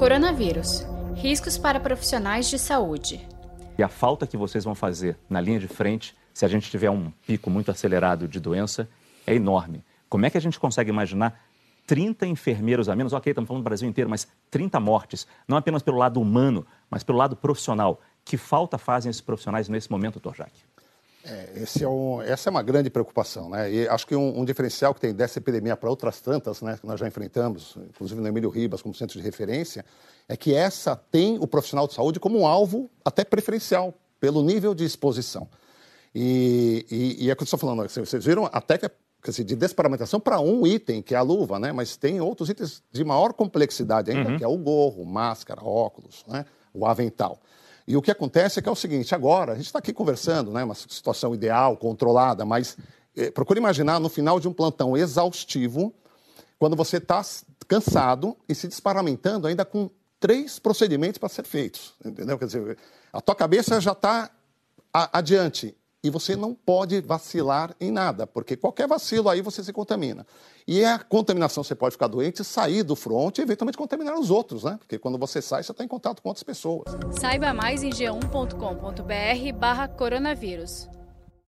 Coronavírus. Riscos para profissionais de saúde. E a falta que vocês vão fazer na linha de frente, se a gente tiver um pico muito acelerado de doença, é enorme. Como é que a gente consegue imaginar 30 enfermeiros a menos? Ok, estamos falando do Brasil inteiro, mas 30 mortes, não apenas pelo lado humano, mas pelo lado profissional. Que falta fazem esses profissionais nesse momento, Torjac? É, é um, essa é uma grande preocupação, né? E acho que um, um diferencial que tem dessa epidemia para outras tantas, né, que nós já enfrentamos, inclusive no Emílio Ribas como centro de referência, é que essa tem o profissional de saúde como um alvo até preferencial pelo nível de exposição. E, e, e é o que eu estou falando, assim, vocês viram até que dizer, de desparamentação para um item, que é a luva, né? Mas tem outros itens de maior complexidade ainda, uhum. que é o gorro, máscara, óculos, né? o avental. E o que acontece é que é o seguinte, agora, a gente está aqui conversando, né, uma situação ideal, controlada, mas eh, procure imaginar no final de um plantão exaustivo, quando você está cansado e se desparamentando ainda com três procedimentos para ser feitos, entendeu? Quer dizer, a tua cabeça já está adiante e você não pode vacilar em nada, porque qualquer vacilo aí você se contamina. E a contaminação, você pode ficar doente, sair do front e eventualmente contaminar os outros, né? Porque quando você sai, você está em contato com outras pessoas. Saiba mais em g1.com.br barra coronavírus.